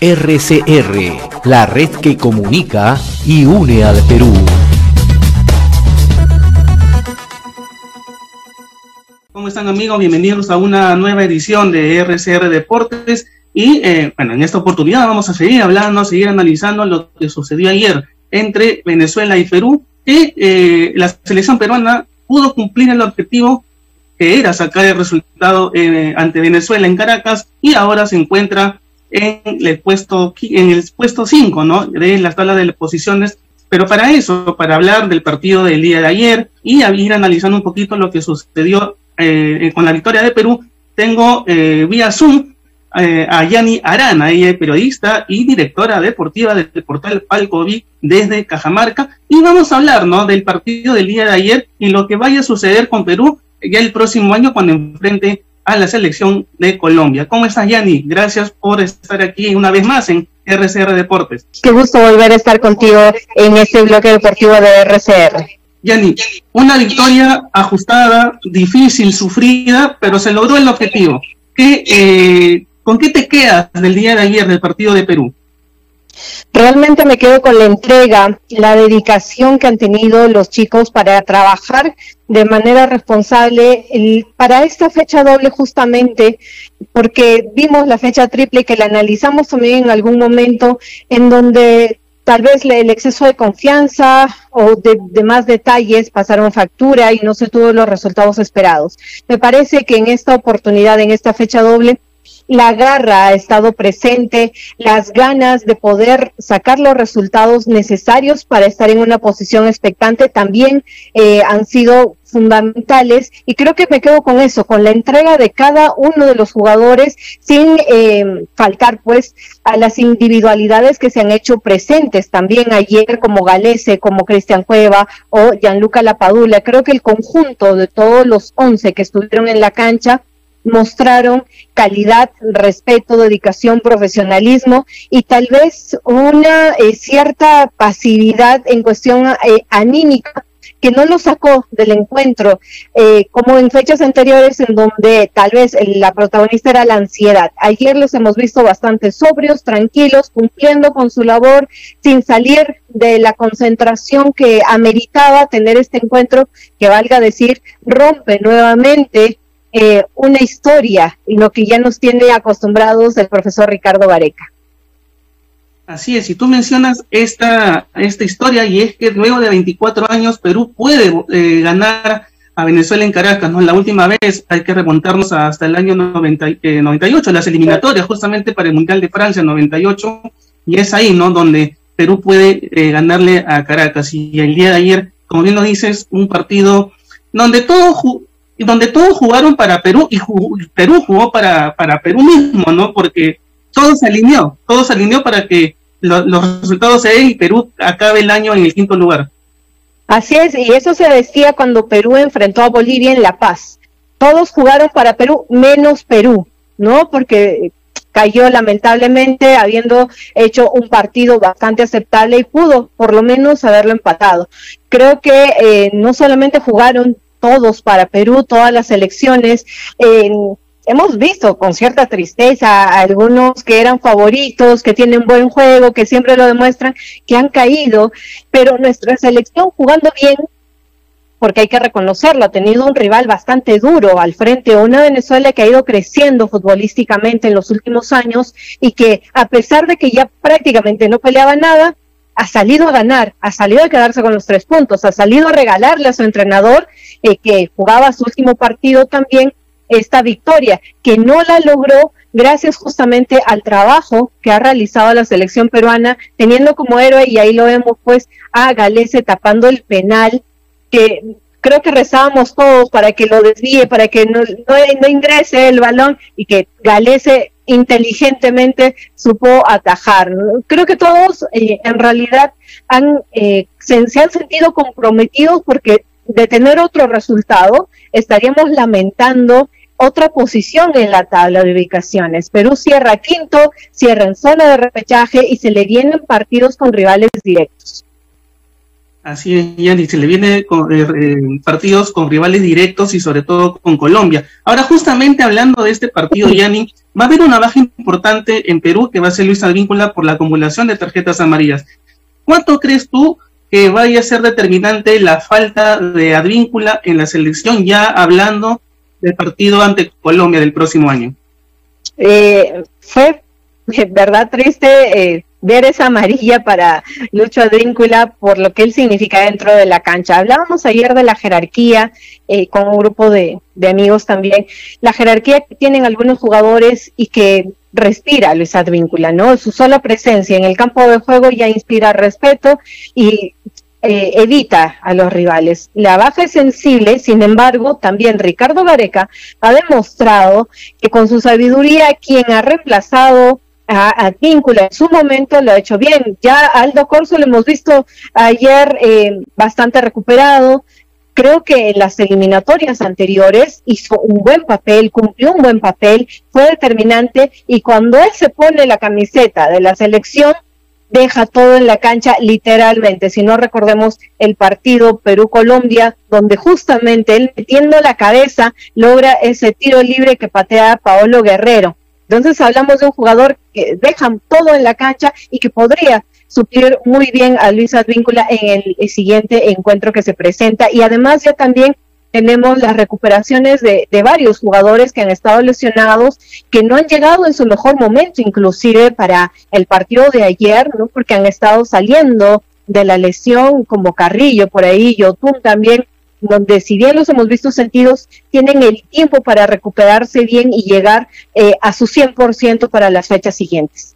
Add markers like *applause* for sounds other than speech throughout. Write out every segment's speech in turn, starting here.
RCR, la red que comunica y une al Perú. ¿Cómo están amigos? Bienvenidos a una nueva edición de RCR Deportes. Y eh, bueno, en esta oportunidad vamos a seguir hablando, seguir analizando lo que sucedió ayer entre Venezuela y Perú, que eh, la selección peruana pudo cumplir el objetivo que era sacar el resultado eh, ante Venezuela en Caracas y ahora se encuentra en el puesto en el puesto 5, ¿no? De la tabla de posiciones. Pero para eso, para hablar del partido del día de ayer y ir analizando un poquito lo que sucedió eh, con la victoria de Perú, tengo eh, vía Zoom eh, a Yani Arana, ella es periodista y directora deportiva del portal Palcovi desde Cajamarca, y vamos a hablar ¿no? del partido del día de ayer y lo que vaya a suceder con Perú ya el próximo año cuando enfrente a la selección de Colombia. ¿Cómo estás, Yani? Gracias por estar aquí una vez más en RCR Deportes. Qué gusto volver a estar contigo en este bloque deportivo de RCR. Yani, una victoria ajustada, difícil, sufrida, pero se logró el objetivo. ¿Qué, eh, ¿Con qué te quedas del día de ayer del partido de Perú? Realmente me quedo con la entrega, la dedicación que han tenido los chicos para trabajar de manera responsable para esta fecha doble justamente, porque vimos la fecha triple que la analizamos también en algún momento, en donde tal vez el exceso de confianza o de, de, más detalles pasaron factura y no se tuvo los resultados esperados. Me parece que en esta oportunidad, en esta fecha doble, la garra ha estado presente, las ganas de poder sacar los resultados necesarios para estar en una posición expectante también eh, han sido fundamentales y creo que me quedo con eso, con la entrega de cada uno de los jugadores sin eh, faltar pues a las individualidades que se han hecho presentes también ayer como Galese, como Cristian Cueva o Gianluca Lapadula. Creo que el conjunto de todos los once que estuvieron en la cancha mostraron calidad, respeto, dedicación, profesionalismo y tal vez una eh, cierta pasividad en cuestión eh, anímica que no lo sacó del encuentro, eh, como en fechas anteriores en donde tal vez la protagonista era la ansiedad. Ayer los hemos visto bastante sobrios, tranquilos, cumpliendo con su labor, sin salir de la concentración que ameritaba tener este encuentro, que valga decir, rompe nuevamente eh, una historia y lo que ya nos tiene acostumbrados el profesor Ricardo Vareca. Así es, y tú mencionas esta, esta historia y es que luego de 24 años Perú puede eh, ganar a Venezuela en Caracas, ¿no? La última vez hay que remontarnos hasta el año 90, 98, eh, las eliminatorias justamente para el Mundial de Francia 98, y es ahí, ¿no? Donde Perú puede ganarle a Caracas. Y el día de ayer, como bien lo dices, un partido donde todo, y donde todos jugaron para Perú y Perú jugó para, para Perú mismo, ¿no? Porque todo se alineó, todo se alineó para que los resultados se den y Perú acabe el año en el quinto lugar. Así es, y eso se decía cuando Perú enfrentó a Bolivia en La Paz. Todos jugaron para Perú menos Perú, ¿no? Porque cayó lamentablemente habiendo hecho un partido bastante aceptable y pudo por lo menos haberlo empatado. Creo que eh, no solamente jugaron todos para Perú, todas las elecciones. hemos visto con cierta tristeza a algunos que eran favoritos, que tienen buen juego, que siempre lo demuestran, que han caído, pero nuestra selección jugando bien, porque hay que reconocerlo, ha tenido un rival bastante duro al frente, una Venezuela que ha ido creciendo futbolísticamente en los últimos años y que a pesar de que ya prácticamente no peleaba nada, ha salido a ganar, ha salido a quedarse con los tres puntos, ha salido a regalarle a su entrenador eh, que jugaba su último partido también esta victoria, que no la logró gracias justamente al trabajo que ha realizado la selección peruana, teniendo como héroe, y ahí lo vemos pues, a Galese tapando el penal, que creo que rezábamos todos para que lo desvíe, para que no, no ingrese el balón y que Galese inteligentemente supo atajar. Creo que todos eh, en realidad han, eh, se, han sentido comprometidos porque de tener otro resultado estaríamos lamentando otra posición en la tabla de ubicaciones. Perú cierra quinto, cierra en zona de repechaje y se le vienen partidos con rivales directos. Así es, Yanni, se le viene con eh, eh, partidos con rivales directos y sobre todo con Colombia. Ahora, justamente hablando de este partido, Yanni, va a haber una baja importante en Perú que va a ser Luis Advíncula por la acumulación de tarjetas amarillas. ¿Cuánto crees tú que vaya a ser determinante la falta de Advíncula en la selección, ya hablando del partido ante Colombia del próximo año? Eh, fue, *laughs* verdad, triste ver esa amarilla para Lucho Advíncula por lo que él significa dentro de la cancha. Hablábamos ayer de la jerarquía eh, con un grupo de, amigos también, la jerarquía que tienen algunos jugadores y que respira Luis Advíncula, ¿no? Su sola presencia en el campo de juego ya inspira respeto y eh, evita a los rivales. La baja es sensible, sin embargo, también Ricardo Gareca ha demostrado que con su sabiduría quien ha reemplazado a, Víncula en su momento lo ha hecho bien. Ya Aldo Corso lo hemos visto ayer eh, bastante recuperado. Creo que en las eliminatorias anteriores hizo un buen papel, cumplió un buen papel, fue determinante y cuando él se pone la camiseta de la selección, deja todo en la cancha literalmente. Si no recordemos el partido Perú-Colombia, donde justamente él metiendo la cabeza logra ese tiro libre que patea Paolo Guerrero. Entonces hablamos de un jugador que deja todo en la cancha y que podría suplir muy bien a Luis Advíncula en el, siguiente encuentro que se presenta. Y además ya también tenemos las recuperaciones de, varios jugadores que han estado lesionados, que no han llegado en su mejor momento, inclusive para el partido de ayer, ¿no? porque han estado saliendo de la lesión como Carrillo por ahí, Yotun también donde si bien los hemos visto sentidos, tienen el tiempo para recuperarse bien y llegar eh, a su 100% para las fechas siguientes.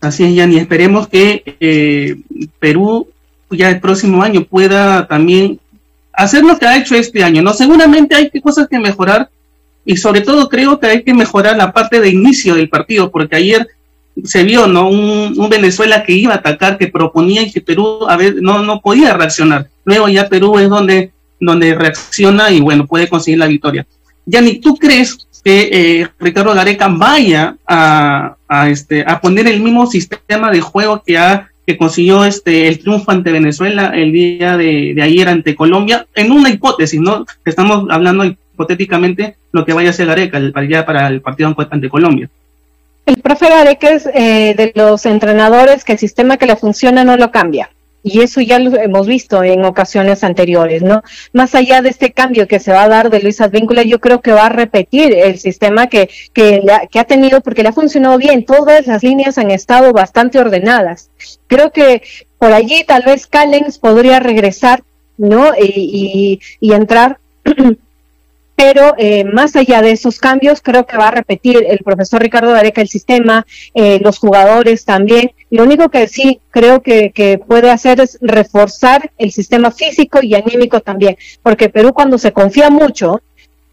Así es, Yanni. Esperemos que eh, Perú ya el próximo año pueda también hacer lo que ha hecho este año. No, seguramente hay cosas que mejorar y sobre todo creo que hay que mejorar la parte de inicio del partido, porque ayer se vio, ¿no? Un, Venezuela que iba a atacar, que proponía y que Perú a ver, no, no podía reaccionar. Luego ya Perú es donde, donde reacciona y bueno, puede conseguir la victoria. Yani, ¿tú crees que eh, Ricardo Gareca vaya a, a, este, a poner el mismo sistema de juego que, ha, que consiguió este, el triunfo ante Venezuela el día de, ayer ante Colombia? En una hipótesis, ¿no? Estamos hablando hipotéticamente lo que vaya a hacer Gareca ya para el partido ante Colombia. El profe Gareca es eh, de los entrenadores que el sistema que le funciona no lo cambia. Y eso ya lo hemos visto en ocasiones anteriores, ¿no? Más allá de este cambio que se va a dar de Luis Advíncula, yo creo que va a repetir el sistema que, que, ha tenido, porque le ha funcionado bien. Todas las líneas han estado bastante ordenadas. Creo que por allí tal vez Callens podría regresar, ¿no? y, y entrar *clears throat* pero eh, más allá de esos cambios, creo que va a repetir el profesor Ricardo Areca el sistema, eh, los jugadores también. Lo único que sí creo que, puede hacer es reforzar el sistema físico y anímico también, porque Perú cuando se confía mucho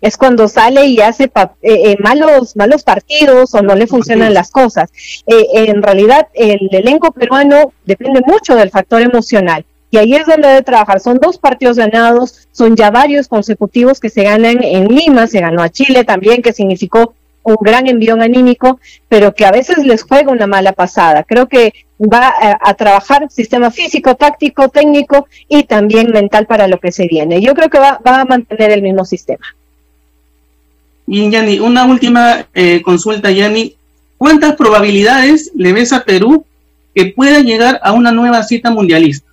es cuando sale y hace eh, malos malos partidos o no le funcionan las cosas. en realidad el elenco peruano depende mucho del factor emocional y ahí es donde debe trabajar. Son dos partidos ganados, son ya varios consecutivos que se ganan en Lima, se ganó a Chile también, que significó un gran envión anímico, pero que a veces les juega una mala pasada. Creo que va a, trabajar sistema físico, táctico, técnico y también mental para lo que se viene. Yo creo que va, a mantener el mismo sistema. Bien, Yanni, una última eh, consulta, Yanni. ¿Cuántas probabilidades le ves a Perú que pueda llegar a una nueva cita mundialista?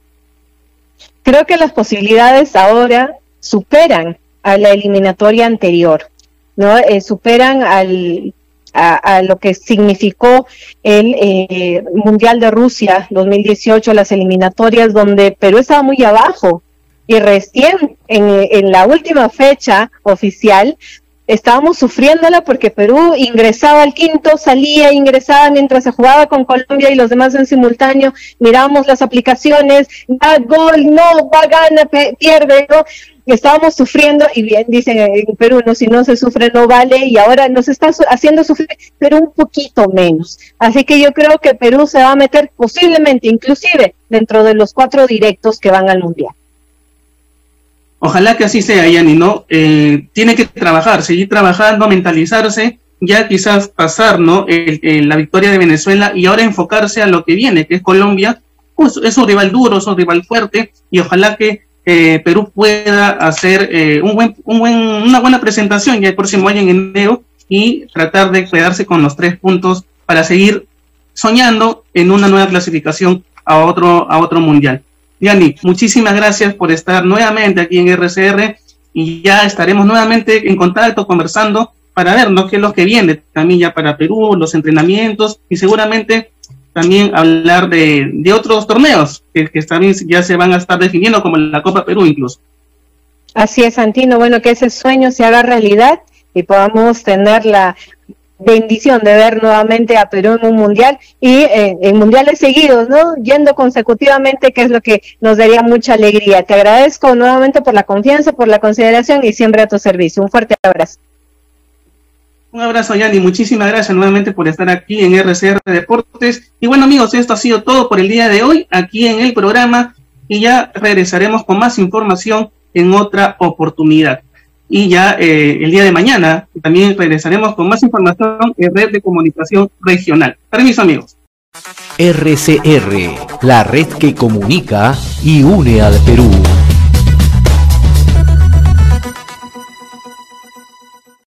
Creo que las posibilidades ahora superan a la eliminatoria anterior, ¿no? Eh, superan al, a, lo que significó el eh, Mundial de Rusia 2018, las eliminatorias donde Perú estaba muy abajo y recién en, en la última fecha oficial estábamos sufriéndola porque Perú ingresaba al quinto, salía, ingresaba mientras se jugaba con Colombia y los demás en simultáneo, mirábamos las aplicaciones, da gol, no, va, gana, pierde, ¿no? Estábamos sufriendo y bien dicen en Perú, no, si no se sufre no vale y ahora nos está haciendo sufrir, pero un poquito menos. Así que yo creo que Perú se va a meter posiblemente, inclusive, dentro de los cuatro directos que van al Mundial. Ojalá que así sea, Yanni, ¿no? Eh, tiene que trabajar, seguir trabajando, mentalizarse, ya quizás pasar, ¿no? la victoria de Venezuela y ahora enfocarse a lo que viene, que es Colombia, pues, es un rival duro, es un rival fuerte y ojalá que eh, Perú pueda hacer eh, un buen, un buen, una buena presentación ya el próximo año en enero y tratar de quedarse con los tres puntos para seguir soñando en una nueva clasificación a otro, a otro mundial. Yani, muchísimas gracias por estar nuevamente aquí en RCR y ya estaremos nuevamente en contacto conversando para ver ¿no? qué es lo que viene también ya para Perú, los entrenamientos y seguramente también hablar de, de otros torneos que, que, también ya se van a estar definiendo como la Copa Perú incluso. Así es, Santino, bueno, que ese sueño se haga realidad y podamos tener la bendición de ver nuevamente a Perú en un mundial y eh, en mundiales seguidos, ¿no? Yendo consecutivamente, que es lo que nos daría mucha alegría. Te agradezco nuevamente por la confianza, por la consideración y siempre a tu servicio. Un fuerte abrazo. Un abrazo, Yanni. Muchísimas gracias nuevamente por estar aquí en RCR Deportes. Y bueno, amigos, esto ha sido todo por el día de hoy aquí en el programa y ya regresaremos con más información en otra oportunidad. Y ya eh, el día de mañana también regresaremos con más información en Red de Comunicación Regional. Permiso, amigos. RCR, la red que comunica y une al Perú.